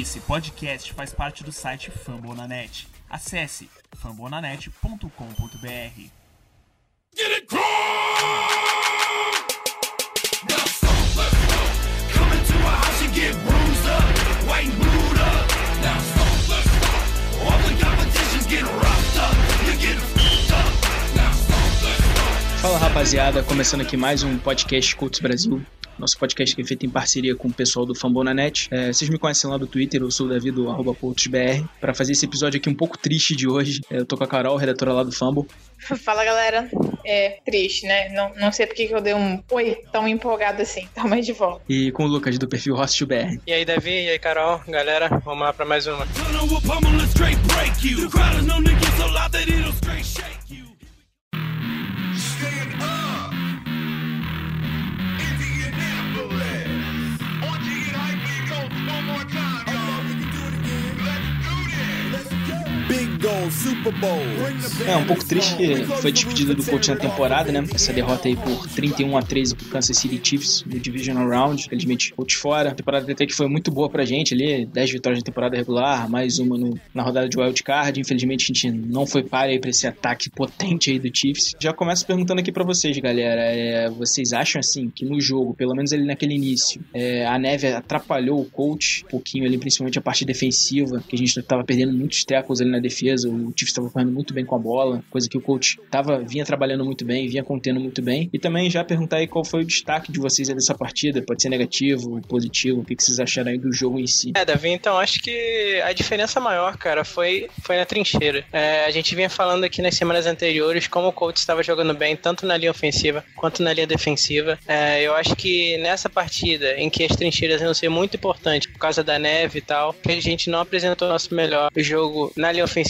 Esse podcast faz parte do site Fambonanet. Acesse fambonanet.com.br. Get it. Fala rapaziada, começando aqui mais um podcast Cultos Brasil nosso podcast que é feito em parceria com o pessoal do Fambonanet. É, vocês me conhecem lá do Twitter, eu sou o Davi do arroba para fazer esse episódio aqui um pouco triste de hoje. É, eu tô com a Carol, redatora lá do Fambo. Fala galera, é triste, né? Não, não sei porque que eu dei um oi tão empolgado assim, tá mais de volta. E com o Lucas do perfil Hostel BR. E aí, Davi, e aí, Carol, galera, vamos lá pra mais uma. É um pouco triste que foi despedido do coach na temporada, né? Essa derrota aí por 31 a 13 pro Kansas City Chiefs no Divisional Round. Infelizmente, coach fora. A temporada até que foi muito boa pra gente ali, 10 vitórias na temporada regular, mais uma no, na rodada de wild card. Infelizmente, a gente não foi para aí pra esse ataque potente aí do Chiefs. Já começo perguntando aqui para vocês, galera. É, vocês acham assim que no jogo, pelo menos ali naquele início, é, a neve atrapalhou o coach um pouquinho ali, principalmente a parte defensiva, que a gente tava perdendo muitos tackles ali na defesa. O Chiefs estava correndo muito bem com a bola, coisa que o coach tava, vinha trabalhando muito bem, vinha contendo muito bem. E também já perguntar aí qual foi o destaque de vocês dessa partida, pode ser negativo, positivo, o que, que vocês acharam aí do jogo em si? É, Davi, então acho que a diferença maior, cara, foi, foi na trincheira. É, a gente vinha falando aqui nas semanas anteriores como o coach estava jogando bem, tanto na linha ofensiva quanto na linha defensiva. É, eu acho que nessa partida, em que as trincheiras iam ser muito importantes por causa da neve e tal, que a gente não apresentou nosso melhor jogo na linha ofensiva.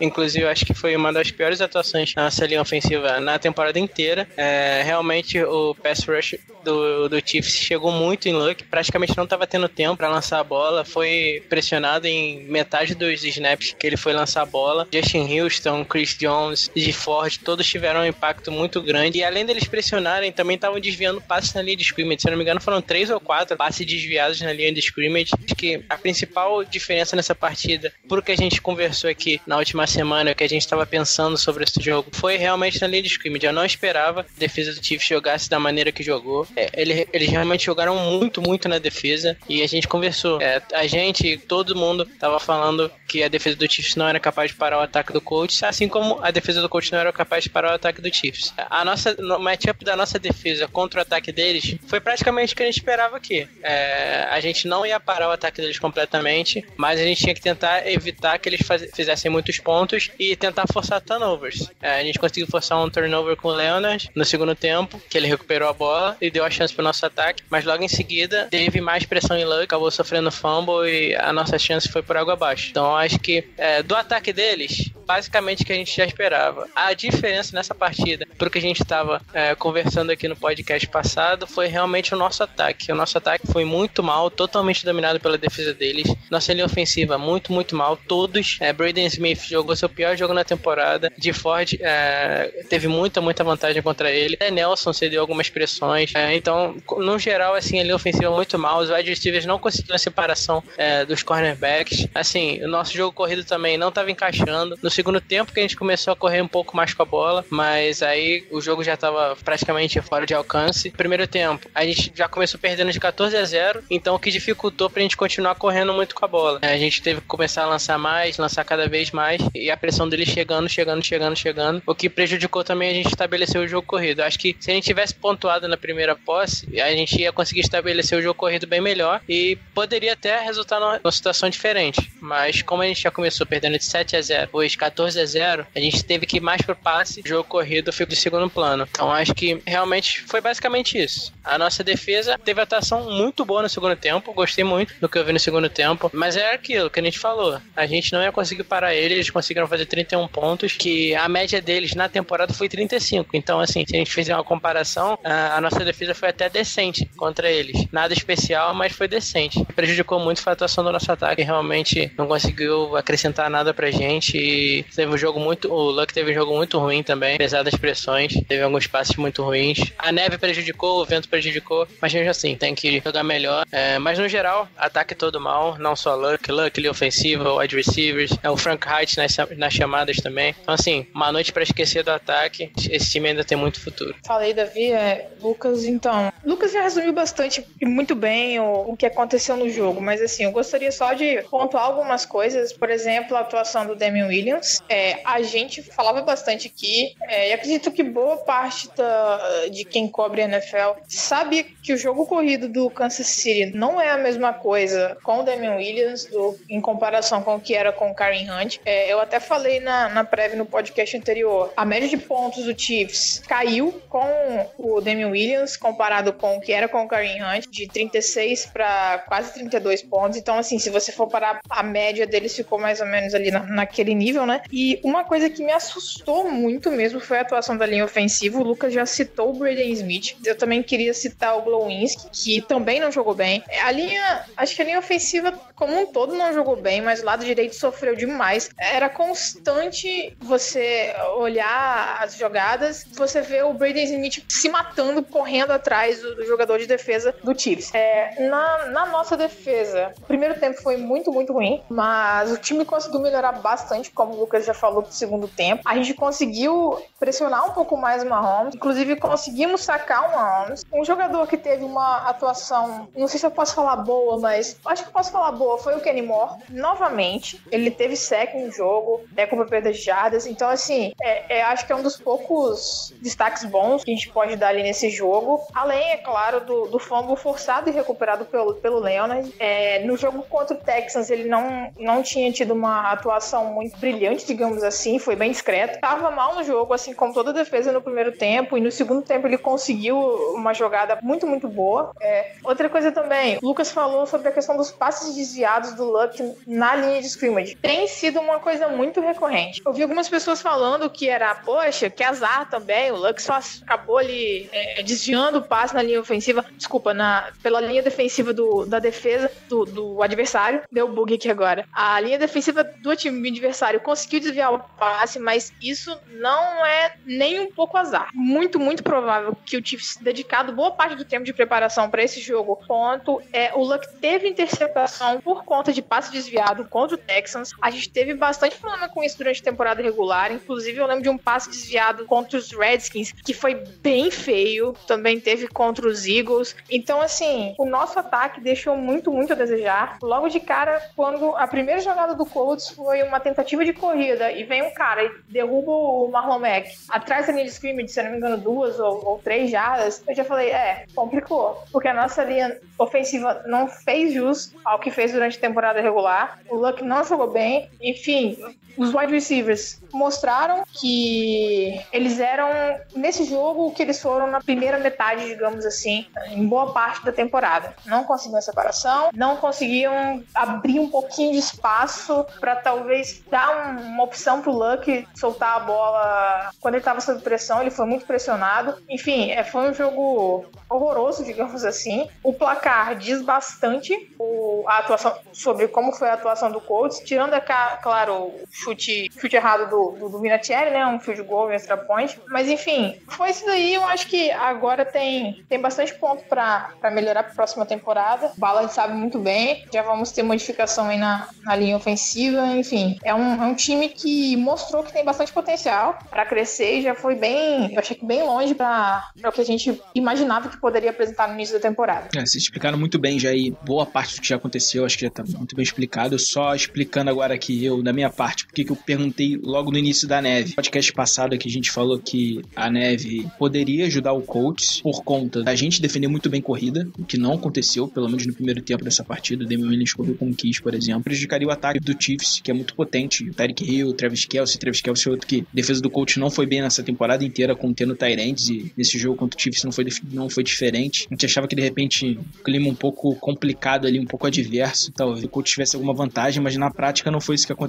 Inclusive, eu acho que foi uma das piores atuações na nossa linha ofensiva na temporada inteira. É, realmente, o pass rush do, do Chiefs chegou muito em luck, praticamente não estava tendo tempo para lançar a bola, foi pressionado em metade dos snaps que ele foi lançar a bola. Justin Houston, Chris Jones, de Ford, todos tiveram um impacto muito grande. E além deles pressionarem, também estavam desviando passes na linha de scrimmage. Se não me engano, foram três ou quatro passes desviados na linha de scrimmage. Acho que a principal diferença nessa partida, por que a gente conversou aqui na última semana, que a gente estava pensando sobre esse jogo, foi realmente na linha de scrimmage. Eu não esperava a defesa do Chiefs jogasse da maneira que jogou. É, ele, eles realmente jogaram muito, muito na defesa e a gente conversou. É, a gente, todo mundo tava falando que a defesa do Chiefs não era capaz de parar o ataque do coach, assim como a defesa do coach não era capaz de parar o ataque do Chiefs. A nossa, o matchup da nossa defesa contra o ataque deles foi praticamente o que a gente esperava aqui. É, a gente não ia parar o ataque deles completamente, mas a gente tinha que tentar evitar que eles faz, fizessem muitos pontos e tentar forçar turnovers. É, a gente conseguiu forçar um turnover com o Leonard no segundo tempo, que ele recuperou a bola e deu a chance pro nosso ataque, mas logo em seguida teve mais pressão em Luck, acabou sofrendo fumble e a nossa chance foi por água abaixo. Então acho que é, do ataque deles, basicamente o que a gente já esperava. A diferença nessa partida, pro que a gente estava é, conversando aqui no podcast passado, foi realmente o nosso ataque. O nosso ataque foi muito mal, totalmente dominado pela defesa deles. Nossa linha ofensiva muito, muito mal. Todos. É, Braden Smith jogou seu pior jogo na temporada. De Ford é, teve muita, muita vantagem contra ele. É, Nelson cedeu algumas pressões. É, então, no geral, assim, linha ofensiva muito mal. Os wide receivers não conseguiram a separação é, dos cornerbacks. Assim, o nosso jogo corrido também não estava encaixando. No segundo tempo que a gente começou a correr um pouco mais com a bola, mas aí o jogo já estava praticamente fora de alcance. Primeiro tempo, a gente já começou perdendo de 14 a 0, então o que dificultou pra gente continuar correndo muito com a bola. A gente teve que começar a lançar mais, lançar cada vez mais, e a pressão dele chegando, chegando, chegando, chegando, o que prejudicou também a gente estabelecer o jogo corrido. Acho que se a gente tivesse pontuado na primeira posse, a gente ia conseguir estabelecer o jogo corrido bem melhor e poderia até resultar numa situação diferente. Mas como a gente já começou perdendo de 7 a 0, depois 14 a 0, a gente teve que ir mais pro passe, o jogo corrido ficou de segundo plano. Então acho que realmente foi basicamente isso. A nossa defesa teve atuação muito boa no segundo tempo, gostei muito do que eu vi no segundo tempo, mas é aquilo que a gente falou. A gente não ia conseguir parar eles, eles conseguiram fazer 31 pontos, que a média deles na temporada foi 35. Então, assim, se a gente fizer uma comparação, a nossa defesa foi até decente contra eles. Nada especial, mas foi decente. Prejudicou muito a atuação do nosso ataque, realmente não conseguiu acrescentar nada pra gente e teve um jogo muito. O Luck teve um jogo muito ruim também, apesar das pressões. Teve alguns passes muito ruins. A neve prejudicou, o vento prejudicou, mas mesmo assim, tem que jogar melhor. É, mas no geral, ataque todo mal, não só Luck, Luck, ele ofensivo, wide receivers, é o Frank Height nas, nas chamadas também. Então, assim, uma noite para esquecer do ataque. Esse time ainda tem muito futuro. Falei, Davi, é, Lucas, então. Lucas já resumiu bastante e muito bem o, o que aconteceu no jogo, mas assim, eu gostaria só de pontuar algumas coisas. Por exemplo, a atuação do Damian Williams. É, a gente falava bastante aqui, é, e acredito que boa parte da, de quem cobre a NFL sabe que o jogo corrido do Kansas City não é a mesma coisa com o Damian Williams do, em comparação com o que era com o Karen Hunt. É, eu até falei na, na prévia no podcast anterior, a média de pontos do Chiefs caiu com o Damian Williams comparado com o que era com o Karen Hunt, de 36 para quase 32 pontos. Então, assim, se você for parar, a média deles ficou mais ou menos ali na, naquele nível, né? E uma coisa que me assustou muito mesmo foi a atuação da linha ofensiva. O Lucas já citou o Braden Smith. Eu também queria citar o Glowinski, que também não jogou bem. A linha, acho que a linha ofensiva como um todo não jogou bem, mas o lado direito sofreu demais. Era constante você olhar as jogadas, você vê o Braden Smith se matando, correndo atrás do, do jogador de defesa do Chiefs. É, na, na nossa defesa, o primeiro tempo foi muito, muito ruim, mas o time conseguiu melhorar bastante, como o Lucas já falou, pro segundo tempo. A gente conseguiu pressionar um pouco mais o Mahomes, inclusive conseguimos sacar o Mahomes. Um jogador que teve uma atuação, não sei se eu posso falar boa, mas acho que posso falar boa, foi o Kenny Moore. Novamente, ele teve sec no jogo, é com perda de jardas, então assim, é, é, acho que é um dos poucos destaques bons que a gente pode dar ali nesse jogo. Além, é claro, do, do fumble forçado e recuperado pelo, pelo Leonard. É, no jogo contra o Texans, ele não, não tinha tido uma atuação muito brilhante, digamos assim, foi bem discreto. Tava mal no jogo, assim como toda a defesa no primeiro tempo, e no segundo tempo ele conseguiu uma jogada muito, muito boa. É, outra coisa também, o Lucas falou sobre a questão dos passes desviados do Luck na linha de scrimmage. Tem sido uma coisa muito recorrente. Eu vi algumas pessoas falando que era, poxa, que azar também, o Luck só acabou ali é, desviando o passe na linha ofensiva, desculpa, na, pela linha defensiva do, da defesa do, do adversário. Deu bug aqui agora. A linha defensiva do time adversário conseguiu desviar o passe, mas isso não é nem um pouco azar. Muito, muito provável que o Chiefs dedicado boa parte do tempo de preparação para esse jogo. Ponto é o Luck teve interceptação por conta de passe desviado contra o Texans. A gente teve bastante problema com isso durante a temporada regular. Inclusive, eu lembro de um passe desviado contra os Redskins que foi bem feio. Também teve contra os Eagles. Então, assim, o nosso ataque deixou muito, muito a desejar. Logo de cara, quando a primeira jogada do Colts foi uma tentativa de corrida e vem um cara e derruba o Marlon Mack atrás da linha de scrimmage, se não me engano, duas ou, ou três jardas, eu já falei, é, complicou. Porque a nossa linha ofensiva não fez jus ao que fez durante a temporada regular. O Luck não jogou bem. Enfim, os wide receivers mostraram que eles eram nesse jogo que eles foram na primeira metade, digamos assim, em boa parte da temporada. Não conseguiam separação, não conseguiam abrir um pouquinho de espaço para talvez dar um, uma opção pro Luck soltar a bola quando ele estava sob pressão. Ele foi muito pressionado. Enfim, é, foi um jogo horroroso, digamos assim. O placar diz bastante o, a atuação sobre como foi a atuação do Colts, tirando, é claro, o chute, chute errado do, do, do Vinatieri, né? Um field goal, um extra point. Mas enfim, foi isso daí. Eu acho que agora tem, tem bastante ponto para melhorar para a próxima temporada. O Ballard sabe muito bem. Já vamos ter modificação aí na, na linha ofensiva. Enfim, é um, é um time que mostrou que tem bastante potencial para crescer e já foi bem, eu achei que bem longe para o que a gente imaginava que poderia apresentar no início da temporada. É, vocês explicaram muito bem já aí boa parte do que já aconteceu, acho que já tá muito bem explicado. Só explicando agora aqui eu, da minha parte, porque que eu perguntei logo no início da neve. No podcast passado que a gente falou que a neve poderia ajudar o Colts por conta da gente defender muito bem corrida, o que não aconteceu, pelo menos no primeiro tempo dessa partida. O Damian Williams correu com o Kiss, por exemplo. Prejudicaria o ataque do Chiefs, que é muito potente. O Tyreek Hill, o Travis Kelsey, Travis Kelsey é outro que a defesa do Colts não foi bem nessa temporada inteira, contendo Tyrants e nesse jogo contra o Chiefs não foi, não foi diferente. A gente achava que de repente o clima um pouco complicado ali, um pouco adverso, talvez o Colts tivesse alguma vantagem, mas na prática não foi isso que aconteceu.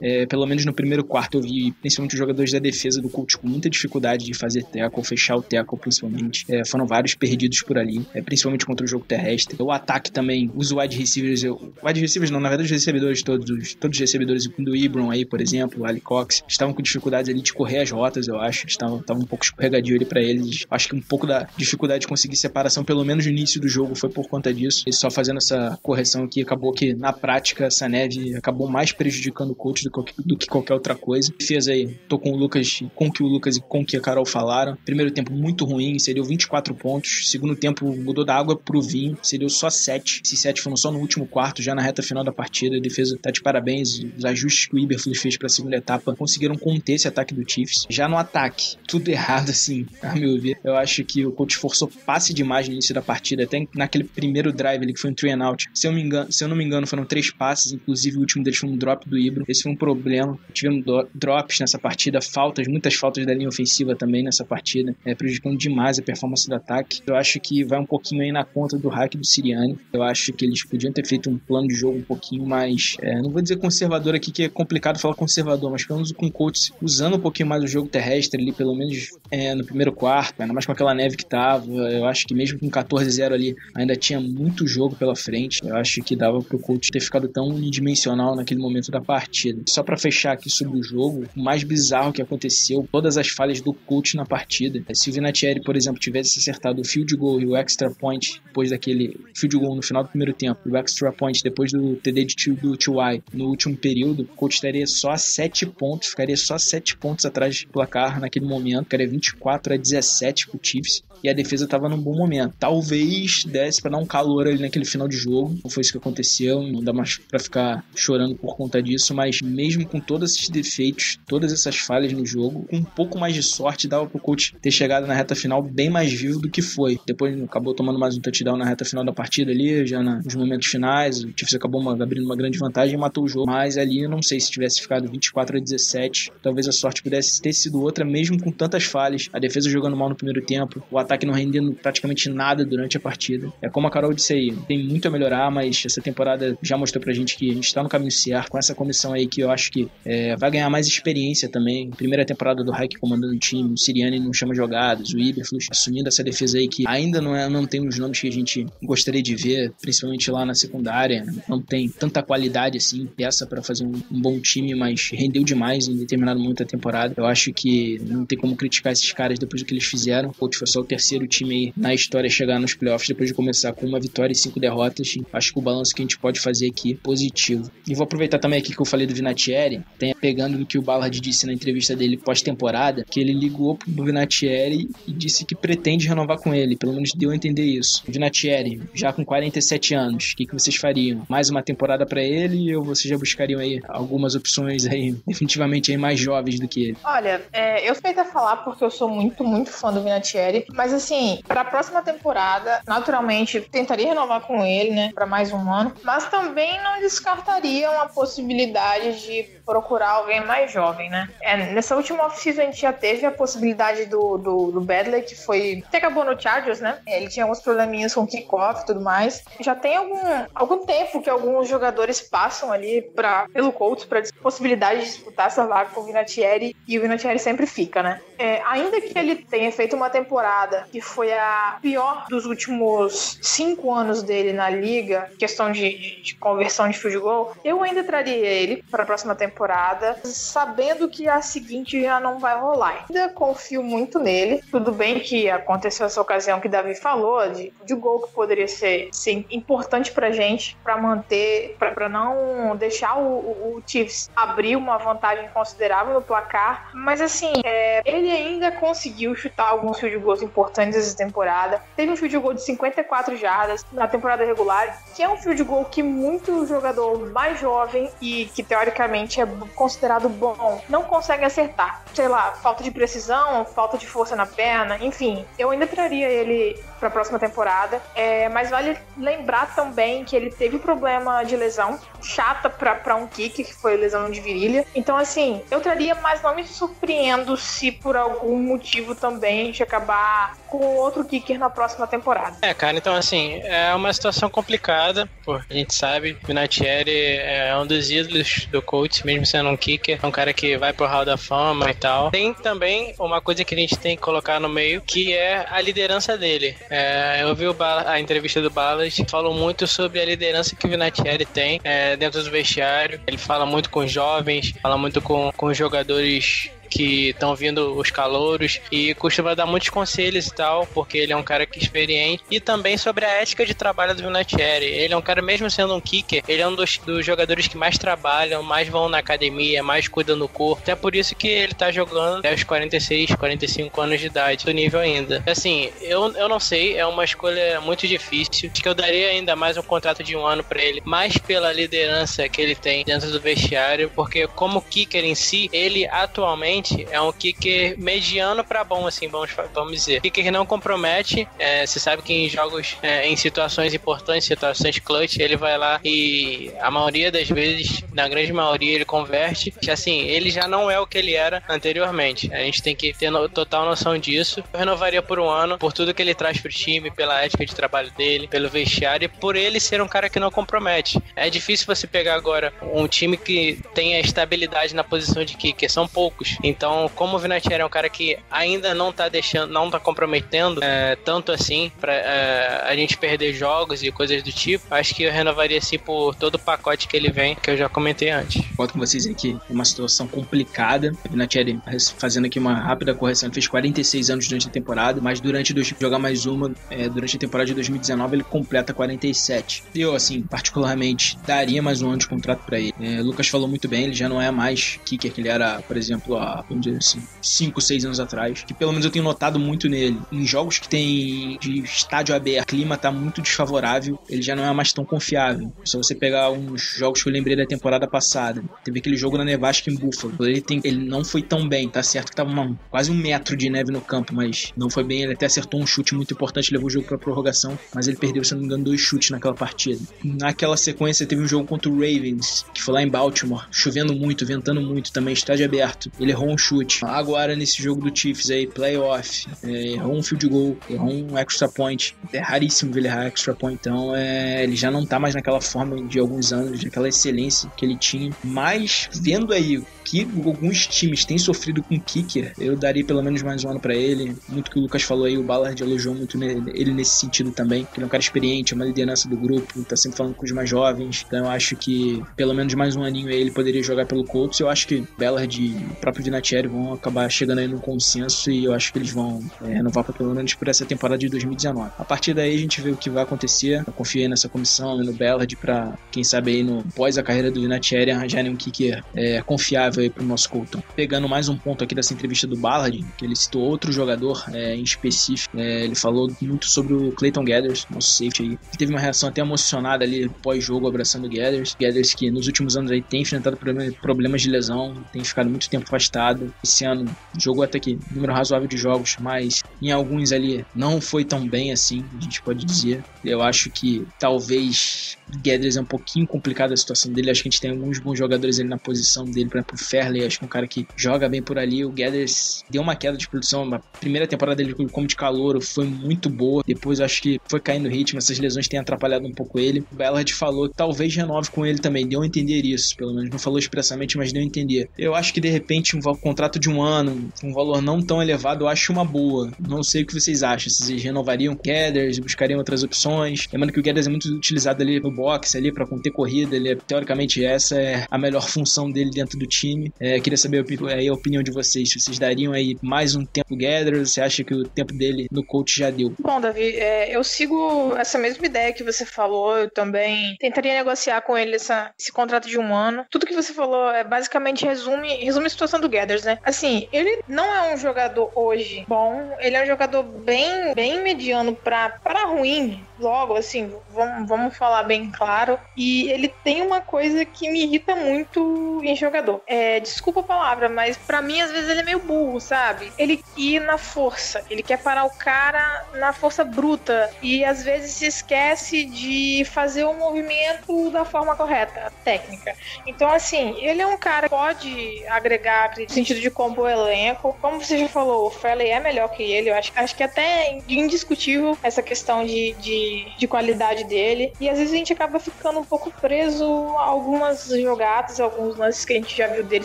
É, pelo menos no primeiro quarto eu vi principalmente os jogadores da defesa do Colts com muita dificuldade de fazer tackle, fechar o tackle principalmente. É, foram vários perdidos por ali, é, principalmente contra o jogo terrestre. O ataque também, os wide receivers, eu, wide receivers não, na verdade os recebedores todos, todos os recebedores do Ibron aí aí, por exemplo, o Ali Cox, estavam com dificuldades ali de correr as rotas, eu acho. Estavam, estavam um pouco escorregadio ali para eles. Acho que um pouco da dificuldade de conseguir separação, pelo menos no início do jogo, foi por conta disso. E só fazendo essa correção aqui, acabou que na prática essa neve acabou mais prejudicando o coach do, do que qualquer outra coisa. Fez aí, tô com o Lucas, com o que o Lucas e com o que a Carol falaram. Primeiro tempo muito ruim, seria 24 pontos. Segundo tempo mudou da água pro vinho, seria só 7. Esses 7 foram só no último quarto, já na reta final da partida. A defesa tá de parabéns. Os ajustes que o Iberflus fez pra segunda etapa conseguiram conter esse ataque do Chiefs. Já no ataque, tudo errado assim, a meu ver. Eu acho que o coach forçou passe demais no início da partida, até naquele primeiro drive ali que foi um three and out. Se eu, me engano, se eu não me engano, foram três passes, inclusive o último deles foi um drop do Esse foi um problema. Tivemos drops nessa partida, faltas, muitas faltas da linha ofensiva também nessa partida, é, prejudicando demais a performance do ataque. Eu acho que vai um pouquinho aí na conta do hack do Siriani. Eu acho que eles podiam ter feito um plano de jogo um pouquinho mais, é, não vou dizer conservador aqui, que é complicado falar conservador, mas pelo menos com o coach usando um pouquinho mais o jogo terrestre ali, pelo menos é, no primeiro quarto, ainda mais com aquela neve que tava. Eu acho que mesmo com 14-0 ali, ainda tinha muito jogo pela frente. Eu acho que dava pro coach ter ficado tão unidimensional naquele momento da partida. Só para fechar aqui sobre o jogo, o mais bizarro que aconteceu, todas as falhas do coach na partida. Se o Vinatieri, por exemplo, tivesse acertado o field goal e o extra point depois daquele field goal no final do primeiro tempo, e o extra point depois do TD de do T.Y. no último período, o coach estaria só a 7 pontos, ficaria só 7 pontos atrás do placar naquele momento, ficaria 24 a 17 pro Chiefs e a defesa estava num bom momento. Talvez desse para dar um calor ali naquele final de jogo. Não foi isso que aconteceu, não dá mais para ficar chorando por conta disso, mas mesmo com todos esses defeitos, todas essas falhas no jogo, com um pouco mais de sorte, dava pro coach ter chegado na reta final bem mais vivo do que foi. Depois acabou tomando mais um touchdown na reta final da partida ali, já nos momentos finais, o Chiefs acabou abrindo uma grande vantagem e matou o jogo. Mas ali não sei se tivesse ficado 24 a 17, talvez a sorte pudesse ter sido outra, mesmo com tantas falhas. A defesa jogando mal no primeiro tempo, o ataque não rendendo praticamente nada durante a partida. É como a Carol disse aí, tem muito a melhorar, mas essa temporada já mostrou pra gente que a gente tá no caminho certo, com essa comissão aí que eu acho que é, vai ganhar mais experiência também. Primeira temporada do Hack comandando o time, o Siriani não chama jogadas, o Iberflus assumindo essa defesa aí que ainda não, é, não tem os nomes que a gente gostaria de ver, principalmente lá na secundária. Não tem tanta qualidade assim, peça para fazer um, um, bom time, mas rendeu demais em determinado momento da temporada. Eu acho que não tem como criticar esses caras depois do que eles fizeram. O coach foi só o terceiro time na história chegar nos playoffs depois de começar com uma vitória e cinco derrotas. Acho que o balanço que a gente pode fazer aqui é positivo. E vou aproveitar também aqui que eu falei do Vinatieri, tem, pegando no que o Ballard disse na entrevista dele pós-temporada, que ele ligou pro Vinatieri e disse que pretende renovar com ele, pelo menos deu a entender isso. Vinatieri, já com 47 anos, o que, que vocês fariam? Mais uma temporada para ele ou vocês já buscariam aí algumas opções aí, definitivamente aí mais jovens do que ele? Olha, é, eu suspeito a falar porque eu sou muito, muito fã do Vinatieri, mas assim, para a próxima temporada, naturalmente, tentaria renovar com ele, né, para mais um ano, mas também não descartaria uma possibilidade de procurar alguém mais jovem, né? É, nessa última off-season a gente já teve a possibilidade do, do, do Badley, que foi. que acabou no Chargers, né? Ele tinha alguns probleminhas com kickoff e tudo mais. Já tem algum, algum tempo que alguns jogadores passam ali pra, pelo Colts para possibilidade de disputar essa vaga com o Vinatieri e o Vinatieri sempre fica, né? É, ainda que ele tenha feito uma temporada que foi a pior dos últimos cinco anos dele na liga, questão de, de, conversão de field goal, eu ainda traria ele para a próxima temporada, sabendo que a seguinte já não vai rolar. Ainda confio muito nele. Tudo bem que aconteceu essa ocasião que Davi falou de, de gol que poderia ser, importante pra gente para manter, para não deixar o, o, o, Chiefs abrir uma vantagem considerável no placar. Mas assim, é, ele ainda conseguiu chutar alguns field goals importantes essa temporada. Teve um field goal de 54 jardas na temporada regular, que é um field goal que muito jogador mais jovem e que teoricamente é considerado bom não consegue acertar. Sei lá, falta de precisão, falta de força na perna, enfim. Eu ainda traria ele para a próxima temporada, é, mas vale lembrar também que ele teve problema de lesão chata para um kick, que foi lesão de virilha. Então, assim, eu traria, mas não me surpreendo se por algum motivo também a gente acabar com outro kicker na próxima temporada. É, cara, então assim, é uma situação complicada, porque a gente sabe que o Natieri é um dos ídolos do coach, mesmo sendo um kicker, é um cara que vai pro Hall da Fama e tal. Tem também uma coisa que a gente tem que colocar no meio, que é a liderança dele. É, eu vi a entrevista do Ballard, falou muito sobre a liderança que o Vinatieri tem é, dentro do vestiário. Ele fala muito com, jovens, fala muito com, com jogadores que estão vindo os calouros e costuma dar muitos conselhos e tal, porque ele é um cara que é experiente. E também sobre a ética de trabalho do Vinatieri. Ele é um cara, mesmo sendo um kicker, ele é um dos, dos jogadores que mais trabalham, mais vão na academia, mais cuidam do corpo. Até por isso que ele tá jogando até os 46, 45 anos de idade, do nível ainda. Assim, eu, eu não sei, é uma escolha muito difícil. Acho que eu daria ainda mais um contrato de um ano para ele, mais pela liderança que ele tem dentro do vestiário, porque como kicker em si, ele atualmente é um kicker mediano para bom, assim, vamos, vamos dizer. Kicker que não compromete. É, você sabe que em jogos, é, em situações importantes, situações clutch, ele vai lá e a maioria das vezes, na grande maioria, ele converte. Que, assim, ele já não é o que ele era anteriormente. A gente tem que ter no, total noção disso. Eu renovaria por um ano, por tudo que ele traz pro time, pela ética de trabalho dele, pelo vestiário e por ele ser um cara que não compromete. É difícil você pegar agora um time que tenha estabilidade na posição de kicker. São poucos. Então, como o Vinatieri é um cara que ainda não tá deixando, não tá comprometendo é, tanto assim para é, a gente perder jogos e coisas do tipo, acho que eu renovaria assim por todo o pacote que ele vem, que eu já comentei antes. Conto com vocês aqui, é uma situação complicada. O Vinatieri, fazendo aqui uma rápida correção, ele fez 46 anos durante a temporada, mas durante dois, jogar mais uma, é, durante a temporada de 2019 ele completa 47. Eu, assim, particularmente, daria mais um ano de contrato para ele. É, Lucas falou muito bem, ele já não é mais kicker que ele era, por exemplo, vamos dizer assim, 5, 6 anos atrás, que pelo menos eu tenho notado muito nele. Em jogos que tem de estádio aberto, o clima tá muito desfavorável, ele já não é mais tão confiável. Se você pegar uns jogos que eu lembrei da temporada passada, teve aquele jogo na Nevasca em Buffalo, ele, tem, ele não foi tão bem, tá certo que tava uma, quase um metro de neve no campo, mas não foi bem, ele até acertou um chute muito importante, levou o jogo pra prorrogação, mas ele perdeu, se não me engano, dois chutes naquela partida. Naquela sequência teve um jogo contra o Ravens, que foi lá em Baltimore, chovendo muito, ventando muito também, estádio aberto. Ele errou um chute. Agora, nesse jogo do Chiefs aí, playoff, é, errou um field goal, errou um extra point. É raríssimo ele errar extra point, então é, ele já não tá mais naquela forma de alguns anos, daquela excelência que ele tinha. Mas, vendo aí que alguns times têm sofrido com kicker, eu daria pelo menos mais um ano para ele. Muito que o Lucas falou aí, o Ballard elogiou muito ele nesse sentido também, que ele é um cara experiente, é uma liderança do grupo, tá sempre falando com os mais jovens. Então eu acho que pelo menos mais um aninho ele poderia jogar pelo Colts. Eu acho que Ballard e o próprio Dinatieri vão acabar chegando aí num consenso e eu acho que eles vão é, renovar pra pelo menos por essa temporada de 2019. A partir daí a gente vê o que vai acontecer. Eu confio aí nessa comissão e no Ballard pra, quem sabe aí no pós a carreira do Dinatieri arranjarem um kicker é, confiável aí pro nosso Colton. Pegando mais um ponto aqui dessa entrevista do Ballard, que ele citou outro jogador é, em específico. É, ele falou muito sobre o Clayton Gathers, nosso safety aí. Ele teve uma reação até emocionada ali pós-jogo abraçando o Gathers. Gathers que nos últimos anos aí tem enfrentado problemas de lesão, tem ficado muito tempo afastado. Esse ano jogou até que número razoável de jogos, mas em alguns ali não foi tão bem assim, a gente pode dizer. Eu acho que talvez Guedes é um pouquinho complicada a situação dele. Acho que a gente tem alguns bons jogadores ali na posição dele, por Fairley, acho que é um cara que joga bem por ali. O Guedes deu uma queda de produção. A primeira temporada dele como de calor foi muito boa. Depois acho que foi caindo o ritmo, essas lesões têm atrapalhado um pouco ele. O Ballard falou que talvez renove com ele também. Deu a entender isso, pelo menos. Não falou expressamente, mas deu a entender. Eu acho que de repente um contrato de um ano, um valor não tão elevado, eu acho uma boa. Não sei o que vocês acham. Vocês renovariam Guedes, buscariam outras opções. Lembrando que o Guedes é muito utilizado ali no boxe ali para conter corrida. Ele é, teoricamente essa é a melhor função dele dentro do time. É, queria saber aí a opinião de vocês. Vocês dariam aí mais um tempo Gather? Você acha que o tempo dele no coach já deu? Bom, Davi, é, eu sigo essa mesma ideia que você falou. Eu também tentaria negociar com ele essa, esse contrato de um ano. Tudo que você falou é basicamente resume, resume a situação do Gathers, né? Assim, ele não é um jogador hoje bom. Ele é um jogador bem, bem mediano para ruim logo, assim, vamos, vamos falar bem claro. E ele tem uma coisa que me irrita muito em jogador. É, desculpa a palavra, mas para mim às vezes ele é meio burro, sabe? Ele ir na força, ele quer parar o cara na força bruta e às vezes se esquece de fazer o movimento da forma correta, técnica. Então, assim, ele é um cara que pode agregar no sentido de compor o elenco. Como você já falou, o Freley é melhor que ele. Eu acho, acho que até é indiscutível essa questão de, de de, qualidade dele. E às vezes a gente acaba ficando um pouco preso a algumas jogadas, alguns lances que a gente já viu dele,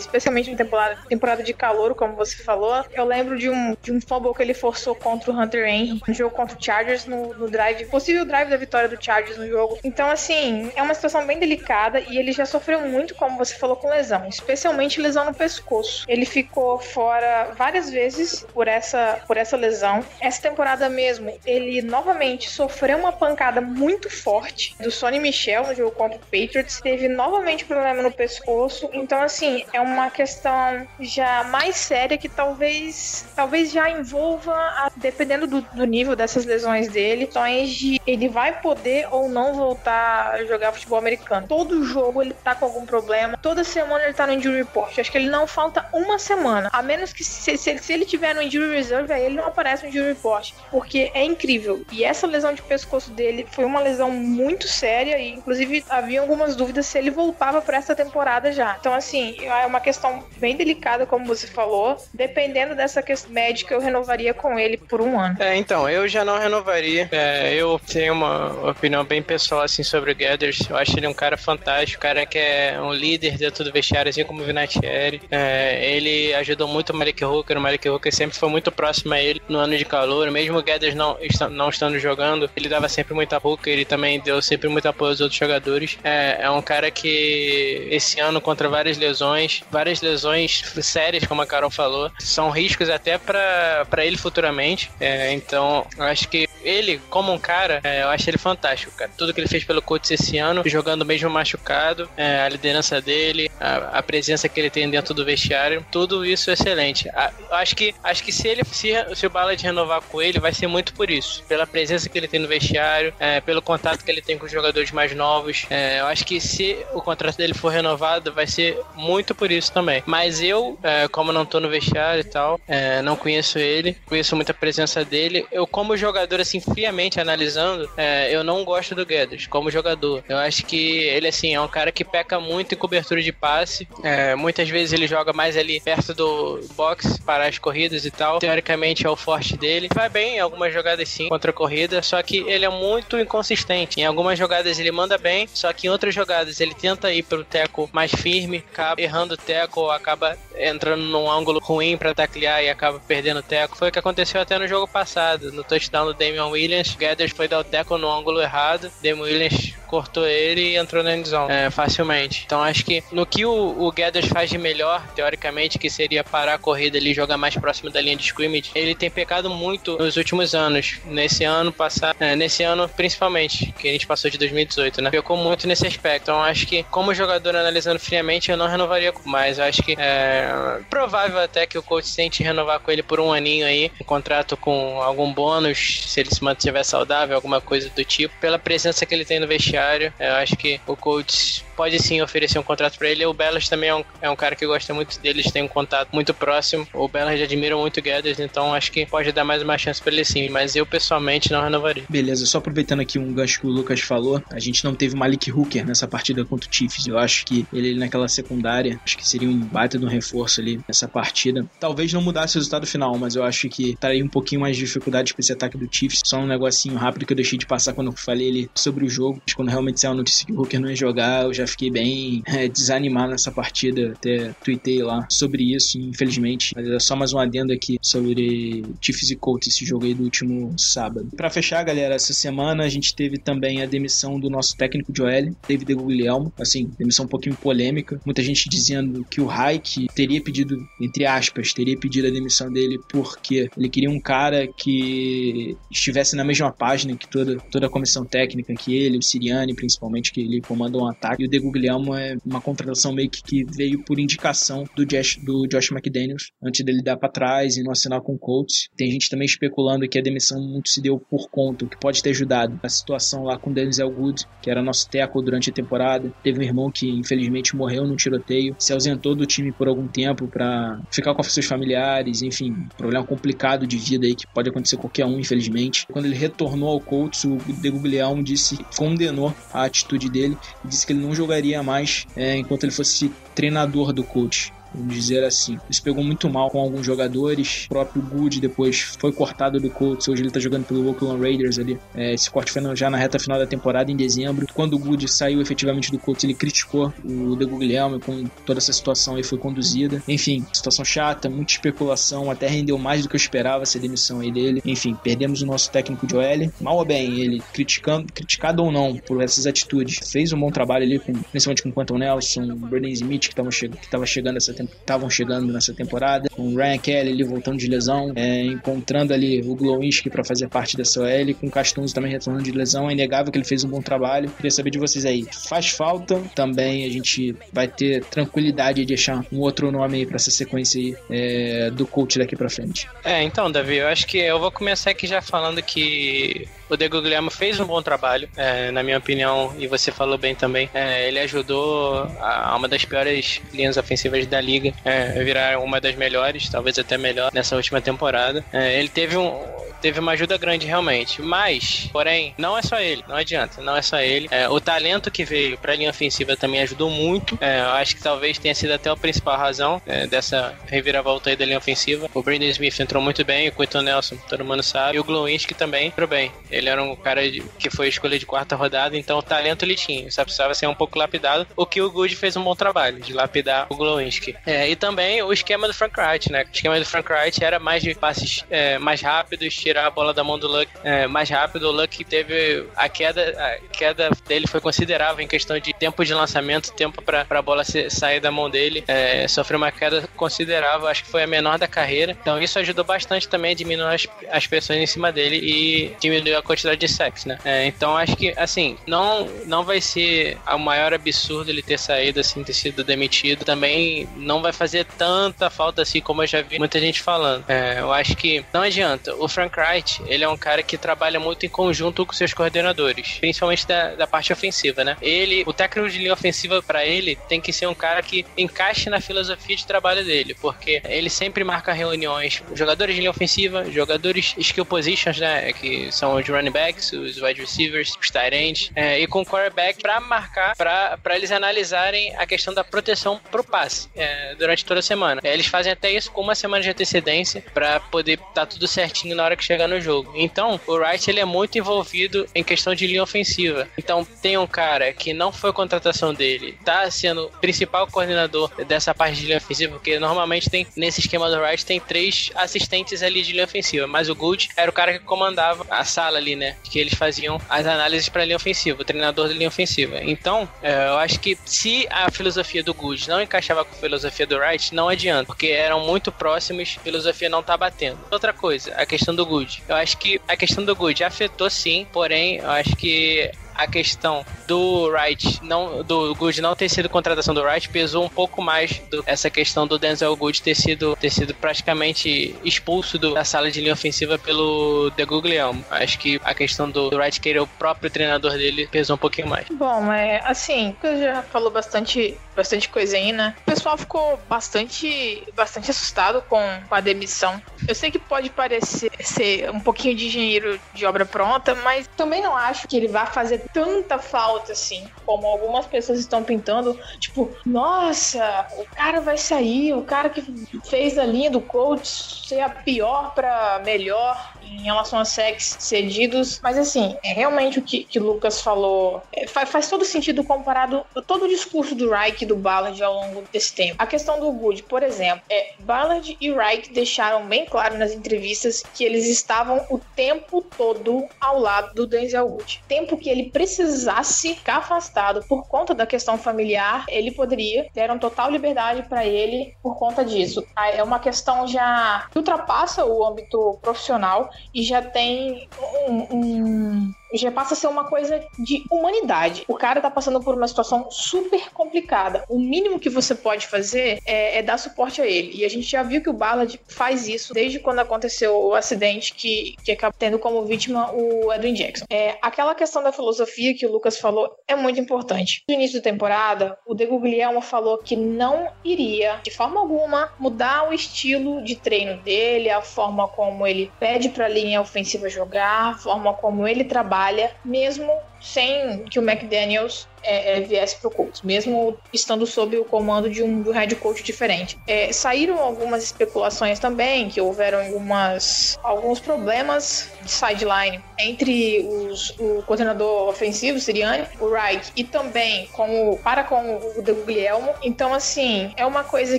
especialmente na temporada, temporada de calor, como você falou. Eu lembro de um, de um fumble que ele forçou contra o Hunter Henry no jogo contra o Chargers no, no drive, possível drive da vitória do Chargers no jogo. Então, assim, é uma situação bem delicada e ele já sofreu muito, como você falou, com lesão, especialmente lesão no pescoço. Ele ficou fora várias vezes por essa, por essa lesão. Essa temporada mesmo, ele novamente sofreu uma pancada muito forte do Sonny Michel no jogo contra o Patriots. Teve novamente problema no pescoço. Então, assim, é uma questão já mais séria que talvez, talvez já envolva, a, dependendo do, do, nível dessas lesões dele, questões de ele vai poder ou não voltar a jogar futebol americano. Todo jogo ele tá com algum problema. Toda semana ele tá no injury report. Acho que ele não falta uma semana. A menos que se, se, se ele tiver no injury reserve, aí ele não aparece no injury report. Porque é incrível. E essa lesão de pescoço dele foi uma lesão muito séria e inclusive havia algumas dúvidas se ele voltava para essa temporada já. Então assim, é uma questão bem delicada como você falou. Dependendo dessa questão médica, eu renovaria com ele por um ano. É, então, eu já não renovaria. É, eu tenho uma opinião bem pessoal assim sobre o Gathers. Eu acho ele um cara fantástico, cara que é um líder dentro do vestiário, assim como o Vinatieri. É, ele ajudou muito o Malik Hooker. O Malik Hooker sempre foi muito próximo a ele no ano de calor. Mesmo o Gathers não, não estando jogando, ele dava sempre muito apoio. Ele também deu sempre muito apoio aos outros jogadores. É, é um cara que esse ano, contra várias lesões, várias lesões sérias, como a Carol falou, são riscos até para ele futuramente. É, então, acho que ele, como um cara, é, eu acho ele fantástico, cara. Tudo que ele fez pelo Colts esse ano, jogando mesmo machucado, é, a liderança dele, a, a, presença que ele tem dentro do vestiário, tudo isso é excelente. A, acho que acho que se ele se, se o Ballard renovar com ele, vai ser muito por isso, pela presença que ele tem no vestiário, é, pelo contato que ele tem com os jogadores mais novos. É, eu acho que se o contrato dele for renovado, vai ser muito por isso também. Mas eu, é, como não tô no vestiário e tal, é, não conheço ele, conheço muita presença dele. Eu, como jogador, assim, friamente analisando, é, eu não gosto do Guedes como jogador. Eu acho que ele, assim, é um cara que peca muito em cobertura de passe. É, muitas vezes ele joga mais ali perto do box para as corridas e tal. Teoricamente é o forte dele. Vai bem em algumas jogadas sim contra a corrida, só que ele é muito inconsistente. Em algumas jogadas ele manda bem, só que em outras jogadas ele tenta ir pro teco mais firme, acaba errando o teco, acaba entrando num ângulo ruim para taclear e acaba perdendo o teco. Foi o que aconteceu até no jogo passado, no touchdown do Damian Williams. Gathers foi dar o teco no ângulo errado, Damian Williams cortou ele e entrou na endzone é, facilmente. Então acho que no que o, o Gathers faz de melhor, teoricamente, que seria parar a corrida ali e jogar mais próximo da linha de scrimmage, ele tem pecado muito nos últimos anos. Nesse ano passado, é, nesse ano principalmente, que a gente passou de 2018, né? Pecou muito nesse aspecto. Então acho que, como jogador analisando friamente, eu não renovaria mais. Eu acho que é provável até que o coach sente renovar com ele por um aninho aí, um contrato com algum bônus, se ele se mantiver saudável, alguma coisa do tipo, pela presença que ele tem no vestiário. Eu acho que o coach pode sim oferecer um contrato para ele. O Bellas também é um, é um cara que gosta muito deles, tem um contato muito próximo. O Bellas admira muito o Guedes, então acho que pode dar mais uma chance para ele sim, mas eu pessoalmente não renovaria. Beleza, só aproveitando aqui um gancho que o Lucas falou, a gente não teve Malik Hooker nessa partida contra o Chiefs. Eu acho que ele naquela secundária, acho que seria um baita de um reforço ali nessa partida. Talvez não mudasse o resultado final, mas eu acho que traria um pouquinho mais de dificuldade com esse ataque do Chiefs. Só um negocinho rápido que eu deixei de passar quando eu falei ali sobre o jogo. Quando realmente saiu a notícia que o Hooker não ia jogar, eu já fiquei bem é, desanimado nessa partida. Até tuitei lá sobre isso, infelizmente. Mas é só mais um adendo aqui sobre Chiefs e Colts, esse jogo aí do último sábado. Para fechar, galera, essa semana a gente teve também a demissão do nosso técnico OL, David Guglielmo. Assim, demissão um pouquinho polêmica. Muita gente dizendo que o Reich teria pedido, entre aspas, teria pedido a demissão dele porque ele queria um cara que estivesse na mesma página que toda, toda a comissão técnica, que ele, o Siriani, principalmente, que ele comanda um ataque. E o De Guglielmo é uma contratação meio que, que veio por indicação do Josh, do Josh McDaniels, antes dele dar para trás e não assinar com o Colts. Tem gente também especulando que a demissão muito se deu por conta, o que pode ter ajudado. A situação lá com o Denzel Good, que era nosso tackle durante a temporada. Teve um irmão que infelizmente morreu no tiroteio, se ausentou do time por algum tempo para ficar com seus familiares, enfim, problema complicado de vida aí que pode acontecer qualquer um, infelizmente. Quando ele retornou ao Colts, o De Guglielmo disse, condenou a atitude dele e disse que ele não jogaria mais é, enquanto ele fosse treinador do coach. Vamos dizer assim. Isso pegou muito mal com alguns jogadores. O próprio Good depois foi cortado do Colts, hoje ele tá jogando pelo Oakland Raiders ali. É, esse corte foi já na reta final da temporada, em dezembro. Quando o Good saiu efetivamente do Colts, ele criticou o De Guglielmo com toda essa situação aí foi conduzida. Enfim, situação chata, muita especulação, até rendeu mais do que eu esperava essa demissão aí dele. Enfim, perdemos o nosso técnico de OL. Mal ou bem, ele criticando, criticado ou não por essas atitudes, fez um bom trabalho ali, com, principalmente com o Quentin Nelson, o Brandon Smith, que estavam che chegando essa estavam chegando nessa temporada, com o Ryan Kelly ali voltando de lesão, é, encontrando ali o Glowinski para fazer parte dessa OL, com o Castunzo também retornando de lesão. É inegável que ele fez um bom trabalho. Queria saber de vocês aí. Faz falta também a gente vai ter tranquilidade de deixar um outro nome aí para essa sequência aí é, do coach daqui para frente. É, então, Davi, eu acho que eu vou começar aqui já falando que o Diego Guilherme fez um bom trabalho, é, na minha opinião, e você falou bem também. É, ele ajudou a, a, uma das piores linhas ofensivas da liga é, virar uma das melhores, talvez até melhor, nessa última temporada. É, ele teve um teve uma ajuda grande realmente. Mas, porém, não é só ele, não adianta, não é só ele. É, o talento que veio para a linha ofensiva também ajudou muito. É, eu acho que talvez tenha sido até a principal razão é, dessa reviravolta aí da linha ofensiva. O Brandon Smith entrou muito bem, o Quinton Nelson, todo mundo sabe, e o Glowinski também entrou bem. Ele era um cara que foi escolha de quarta rodada, então o talento ele tinha, só precisava ser um pouco lapidado. O que o Good fez um bom trabalho de lapidar o Glowinski. É, e também o esquema do Frank Wright, né? O esquema do Frank Wright era mais de passes é, mais rápidos, tirar a bola da mão do Luck é, mais rápido. O Luck teve a queda, a queda dele foi considerável em questão de tempo de lançamento, tempo para a bola sair da mão dele. É, sofreu uma queda considerável, acho que foi a menor da carreira. Então isso ajudou bastante também a diminuir as, as pressões em cima dele e diminuir a quantidade de sexo, né? É, então acho que, assim, não, não vai ser o maior absurdo ele ter saído, assim, ter sido demitido. Também não vai fazer tanta falta assim como eu já vi muita gente falando. É, eu acho que não adianta. O Frank Wright, ele é um cara que trabalha muito em conjunto com seus coordenadores, principalmente da, da parte ofensiva, né? Ele, o técnico de linha ofensiva para ele tem que ser um cara que encaixe na filosofia de trabalho dele, porque ele sempre marca reuniões, jogadores de linha ofensiva, jogadores skill positions, né, que são os running backs, os wide receivers, os tight ends, é, e com o quarterback para marcar, para eles analisarem a questão da proteção pro passe é, durante toda a semana. Eles fazem até isso com uma semana de antecedência para poder estar tá tudo certinho na hora que chegar no jogo. Então, o Wright ele é muito envolvido em questão de linha ofensiva. Então, tem um cara que não foi contratação dele, tá sendo principal coordenador dessa parte de linha ofensiva, porque normalmente tem nesse esquema do Wright tem três assistentes ali de linha ofensiva, mas o Good era o cara que comandava a sala ali, né? Que eles faziam as análises para linha ofensiva, o treinador da linha ofensiva. Então, é, eu acho que se a filosofia do Good não encaixava com a filosofia do Wright, não adianta, porque eram muito próximos, a filosofia não tá batendo. Outra coisa, a questão do Good. Eu acho que a questão do Good afetou sim, porém, eu acho que a questão do Wright, não, do Good não ter sido contratação do Wright, pesou um pouco mais do, essa questão do Denzel Good ter sido, ter sido praticamente expulso do, da sala de linha ofensiva pelo The Guglielmo. Acho que a questão do, do Wright querer o próprio treinador dele pesou um pouquinho mais. Bom, é assim, você já falou bastante, bastante coisa aí, né? O pessoal ficou bastante, bastante assustado com, com a demissão. Eu sei que pode parecer ser um pouquinho de engenheiro de obra pronta, mas também não acho que ele vá fazer tanta falta assim, como algumas pessoas estão pintando. Tipo, nossa, o cara vai sair, o cara que fez a linha do coach ser a pior para melhor em relação a sex cedidos. Mas assim, é realmente o que, que Lucas falou é, faz, faz, todo sentido comparado todo o discurso do Reich e do Ballard ao longo desse tempo. A questão do Good, por exemplo, é Ballard e Reich deixaram bem claro nas entrevistas que eles estavam o tempo todo ao lado do Denzel Good. Tempo que ele precisasse ficar afastado por conta da questão familiar, ele poderia, deram total liberdade para ele por conta disso. É uma questão já que ultrapassa o âmbito profissional e já tem um, um já passa a ser uma coisa de humanidade. O cara tá passando por uma situação super complicada. O mínimo que você pode fazer é, é dar suporte a ele. E a gente já viu que o Ballard faz isso desde quando aconteceu o acidente que, que acaba tendo como vítima o Edwin Jackson. É, aquela questão da filosofia que o Lucas falou é muito importante. No início da temporada, o De Guglielmo falou que não iria, de forma alguma, mudar o estilo de treino dele, a forma como ele pede para a linha ofensiva jogar, a forma como ele trabalha trabalha, mesmo sem que o McDaniels é, é, viesse pro Colts, mesmo estando sob o comando de um, de um head coach diferente. É, saíram algumas especulações também, que houveram algumas, alguns problemas de sideline entre os, o coordenador ofensivo, Sirianni, o Reich, e também com o, para com o De Guglielmo. Então, assim, é uma coisa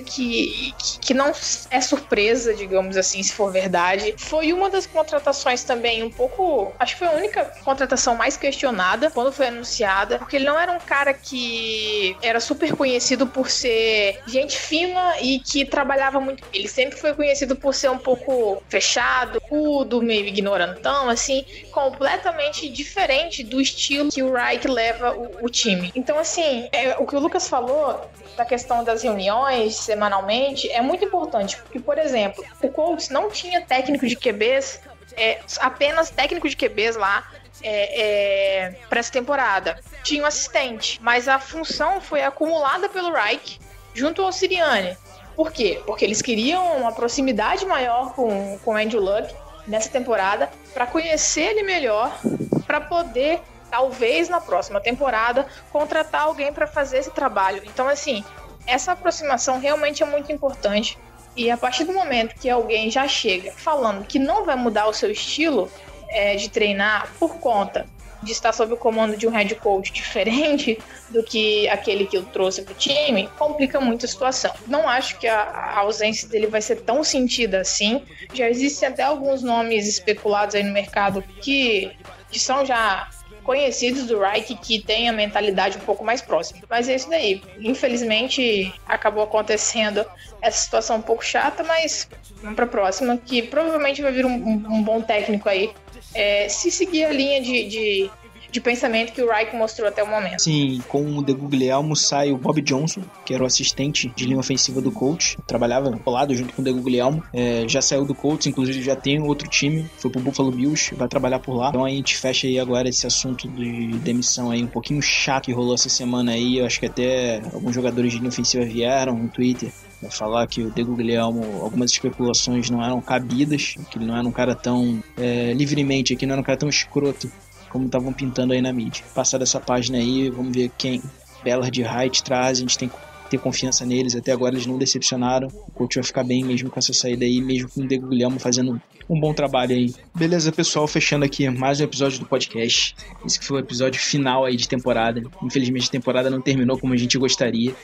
que, que, que não é surpresa, digamos assim, se for verdade. Foi uma das contratações também um pouco. Acho que foi a única contratação mais questionada quando foi anunciada, porque ele não era um cara que era super conhecido por ser gente fina e que trabalhava muito. Ele sempre foi conhecido por ser um pouco fechado, rudo, meio ignorantão, assim, completamente diferente do estilo que o Reich leva o, o time. Então, assim, é, o que o Lucas falou da questão das reuniões semanalmente é muito importante, porque, por exemplo, o Colts não tinha técnico de QBs, é, apenas técnico de QBs lá é, é, para essa temporada. Tinha um assistente, mas a função foi acumulada pelo Reich junto ao Sirianni. Por quê? Porque eles queriam uma proximidade maior com o Andrew Luck nessa temporada para conhecer ele melhor, para poder talvez na próxima temporada contratar alguém para fazer esse trabalho. Então assim, essa aproximação realmente é muito importante. E a partir do momento que alguém já chega falando que não vai mudar o seu estilo, é, de treinar por conta de estar sob o comando de um head coach diferente do que aquele que eu trouxe para o time, complica muito a situação. Não acho que a, a, ausência dele vai ser tão sentida assim. Já existem até alguns nomes especulados aí no mercado que, que são já conhecidos do Reich que têm a mentalidade um pouco mais próxima. Mas é isso daí. Infelizmente, acabou acontecendo essa situação um pouco chata, mas vamos para a próxima, que provavelmente vai vir um, um bom técnico aí é, se seguir a linha de, de, de, pensamento que o Reich mostrou até o momento. Sim, com o De Guglielmo sai o Bob Johnson, que era o assistente de linha ofensiva do coach, trabalhava colado junto com o De Guglielmo, é, já saiu do coach, inclusive já tem outro time, foi pro Buffalo Bills, vai trabalhar por lá. Então a gente fecha aí agora esse assunto de demissão aí um pouquinho chato que rolou essa semana aí, eu acho que até alguns jogadores de linha ofensiva vieram no Twitter Vai falar que o Diego Guilherme, algumas especulações não eram cabidas, que ele não era um cara tão é, livremente, que não era um cara tão escroto como estavam pintando aí na mídia. Passar dessa página aí, vamos ver quem Bellard e Height traz, a gente tem que ter confiança neles, até agora eles não decepcionaram. O coach vai ficar bem mesmo com essa saída aí, mesmo com o Diego Guilherme fazendo um bom trabalho aí. Beleza, pessoal, fechando aqui mais um episódio do podcast. Esse foi o episódio final aí de temporada. Infelizmente a temporada não terminou como a gente gostaria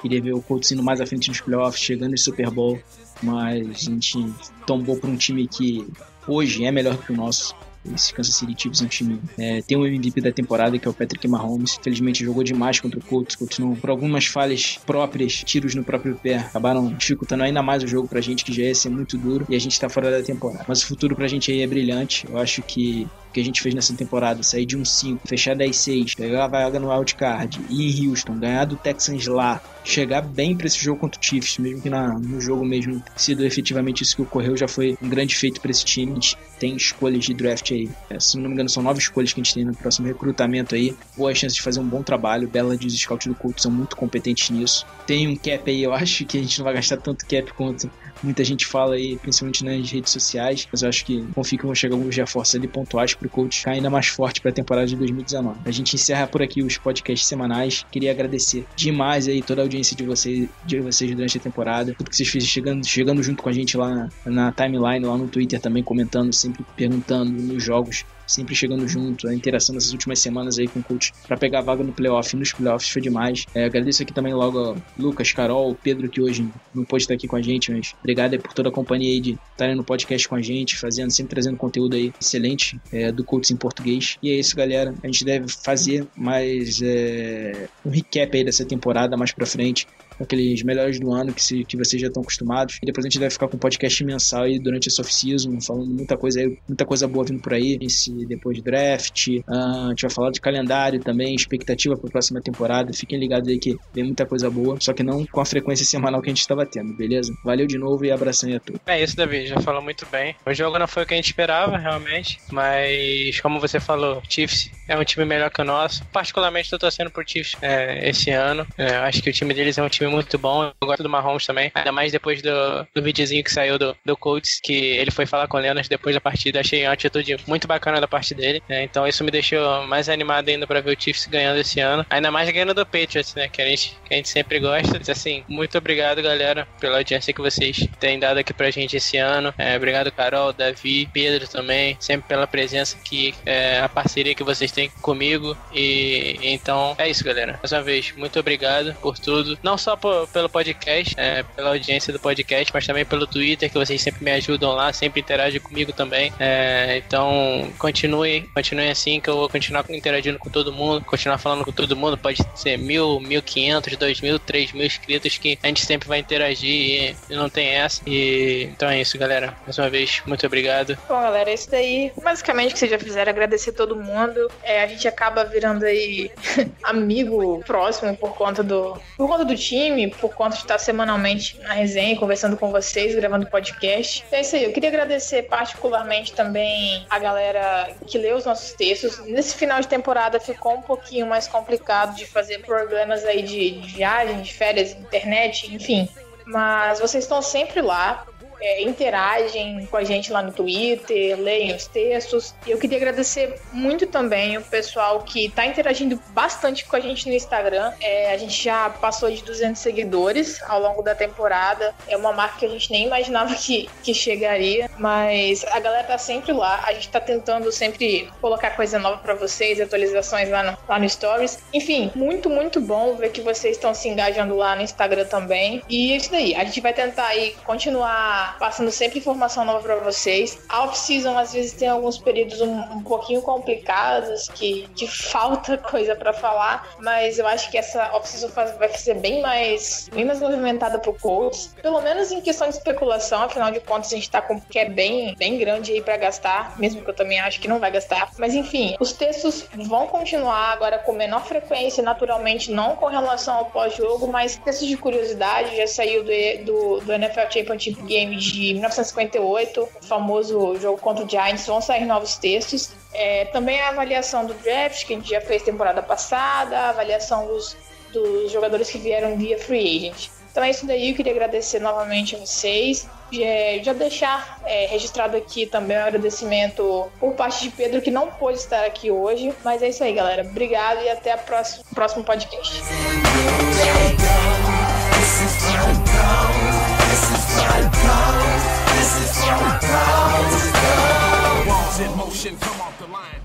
queria ver o Colts indo mais à frente nos playoffs, chegando em Super Bowl, mas a gente tombou para um time que hoje é melhor que o nosso. Esse Kansas City Chiefs é um time. É, tem um MVP da temporada que é o Patrick Mahomes. Felizmente jogou demais contra o Colts. Continuou por algumas falhas próprias, tiros no próprio pé, acabaram dificultando ainda mais o jogo pra gente, que já ia ser muito duro. E a gente tá fora da temporada. Mas o futuro pra gente aí é brilhante. Eu acho que que a gente fez nessa temporada, sair de um 5, fechar 10-6, pegar a vaga no wildcard, ir em Houston, ganhar do Texans lá, chegar bem para esse jogo contra o Chiefs, mesmo que na, no jogo mesmo sido efetivamente isso que ocorreu, já foi um grande feito para esse time. Tem escolhas de draft aí, é, se não me engano, são nove escolhas que a gente tem no próximo recrutamento aí. Boas chances de fazer um bom trabalho. Bela de os scouts do Colts são muito competentes nisso. Tem um cap aí, eu acho que a gente não vai gastar tanto cap quanto muita gente fala aí, principalmente nas redes sociais, mas eu acho que confio que vão chegar alguns reforços ali pontuais pro coach ficar ainda mais forte para a temporada de 2019. A gente encerra por aqui os podcasts semanais. Queria agradecer demais aí toda a audiência de vocês, de vocês durante a temporada, tudo que vocês fizeram chegando, chegando junto com a gente lá na, na timeline, lá no Twitter também comentando, sempre perguntando nos jogos sempre chegando junto, a interação nessas últimas semanas aí com o coach para pegar a vaga no playoff. Nos playoffs foi demais. É, agradeço aqui também logo Lucas, Carol, Pedro, que hoje não pôde estar aqui com a gente, mas obrigado por toda a companhia aí de estarem no podcast com a gente, fazendo, sempre trazendo conteúdo aí excelente é, do coach em português. E é isso, galera. A gente deve fazer mais é, um recap aí dessa temporada mais pra frente aqueles melhores do ano que, se, que vocês já estão acostumados. E depois a gente vai ficar com um podcast mensal aí durante essa off-season, falando muita coisa aí, muita coisa boa vindo por aí. Esse, depois de draft, uh, a gente vai falar de calendário também, expectativa para a próxima temporada. Fiquem ligados aí que vem muita coisa boa, só que não com a frequência semanal que a gente estava tendo, beleza? Valeu de novo e abração aí a todos. É isso, Davi, já falou muito bem. O jogo não foi o que a gente esperava, realmente, mas como você falou, Chiefs é um time melhor que o nosso. Particularmente, estou torcendo por Chiefs é, esse ano. É, acho que o time deles é um time muito bom. Eu gosto do Mahomes também. Ainda mais depois do, do videozinho que saiu do, do Colts, que ele foi falar com o Leonard depois da partida. Achei uma atitude muito bacana da parte dele. Né? Então isso me deixou mais animado ainda para ver o Chiefs ganhando esse ano. Ainda mais ganhando do Patriots, né? Que a gente, que a gente sempre gosta. Assim, muito obrigado, galera, pela audiência que vocês têm dado aqui pra gente esse ano. É, obrigado, Carol, Davi, Pedro também. Sempre pela presença aqui, é, a parceria que vocês têm comigo. E então é isso, galera. Mais uma vez, muito obrigado por tudo. Não só por, pelo podcast, é, pela audiência do podcast, mas também pelo Twitter, que vocês sempre me ajudam lá, sempre interagem comigo também. É, então, continue, continue assim, que eu vou continuar interagindo com todo mundo, continuar falando com todo mundo. Pode ser mil, mil quinhentos, dois mil, três mil inscritos, que a gente sempre vai interagir e, não tem essa. E então é isso, galera. Mais uma vez, muito obrigado. Bom, galera, é isso daí, basicamente, o que vocês já fizeram, agradecer todo mundo. É, a gente acaba virando aí amigo próximo por conta do por conta do time, por conta de estar semanalmente na resenha, conversando com vocês, gravando podcast. É isso aí. Eu queria agradecer particularmente também a galera que leu os nossos textos. Nesse final de temporada ficou um pouquinho mais complicado de fazer problemas aí de, de viagem, de férias, internet, enfim. Mas vocês estão sempre lá é, interagem com a gente lá no Twitter, leem os textos. E eu queria agradecer muito também o pessoal que está interagindo bastante com a gente no Instagram. É, a gente já passou de 200 seguidores ao longo da temporada. É uma marca que a gente nem imaginava que, que chegaria, mas a galera tá sempre lá. A gente tá tentando sempre colocar coisa nova para vocês, atualizações lá no, lá no Stories. Enfim, muito, muito bom ver que vocês estão se engajando lá no Instagram também. E é isso daí. A gente vai tentar aí continuar passando sempre informação nova para vocês. A off-season às vezes tem alguns períodos um, um pouquinho complicados que, que falta coisa para falar, mas eu acho que essa off-season vai ser bem mais, bem mais movimentada pro Colts, pelo menos em questão de especulação, afinal de contas a gente tá com que é bem, bem grande aí para gastar, mesmo que eu também acho que não vai gastar. Mas enfim, os textos vão continuar agora com menor frequência, naturalmente não com relação ao pós-jogo, mas textos de curiosidade já saiu do, do, do NFL Championship Game de 1958, o famoso jogo contra o Giants, vão sair novos textos. É, também a avaliação do draft, que a gente já fez temporada passada, a avaliação dos, dos jogadores que vieram via free agent. Então é isso daí, eu queria agradecer novamente a vocês. Já, já deixar é, registrado aqui também o um agradecimento por parte de Pedro, que não pôde estar aqui hoje. Mas é isso aí, galera. Obrigado e até o próximo, próximo podcast. This is for the Walls in motion, come off the line.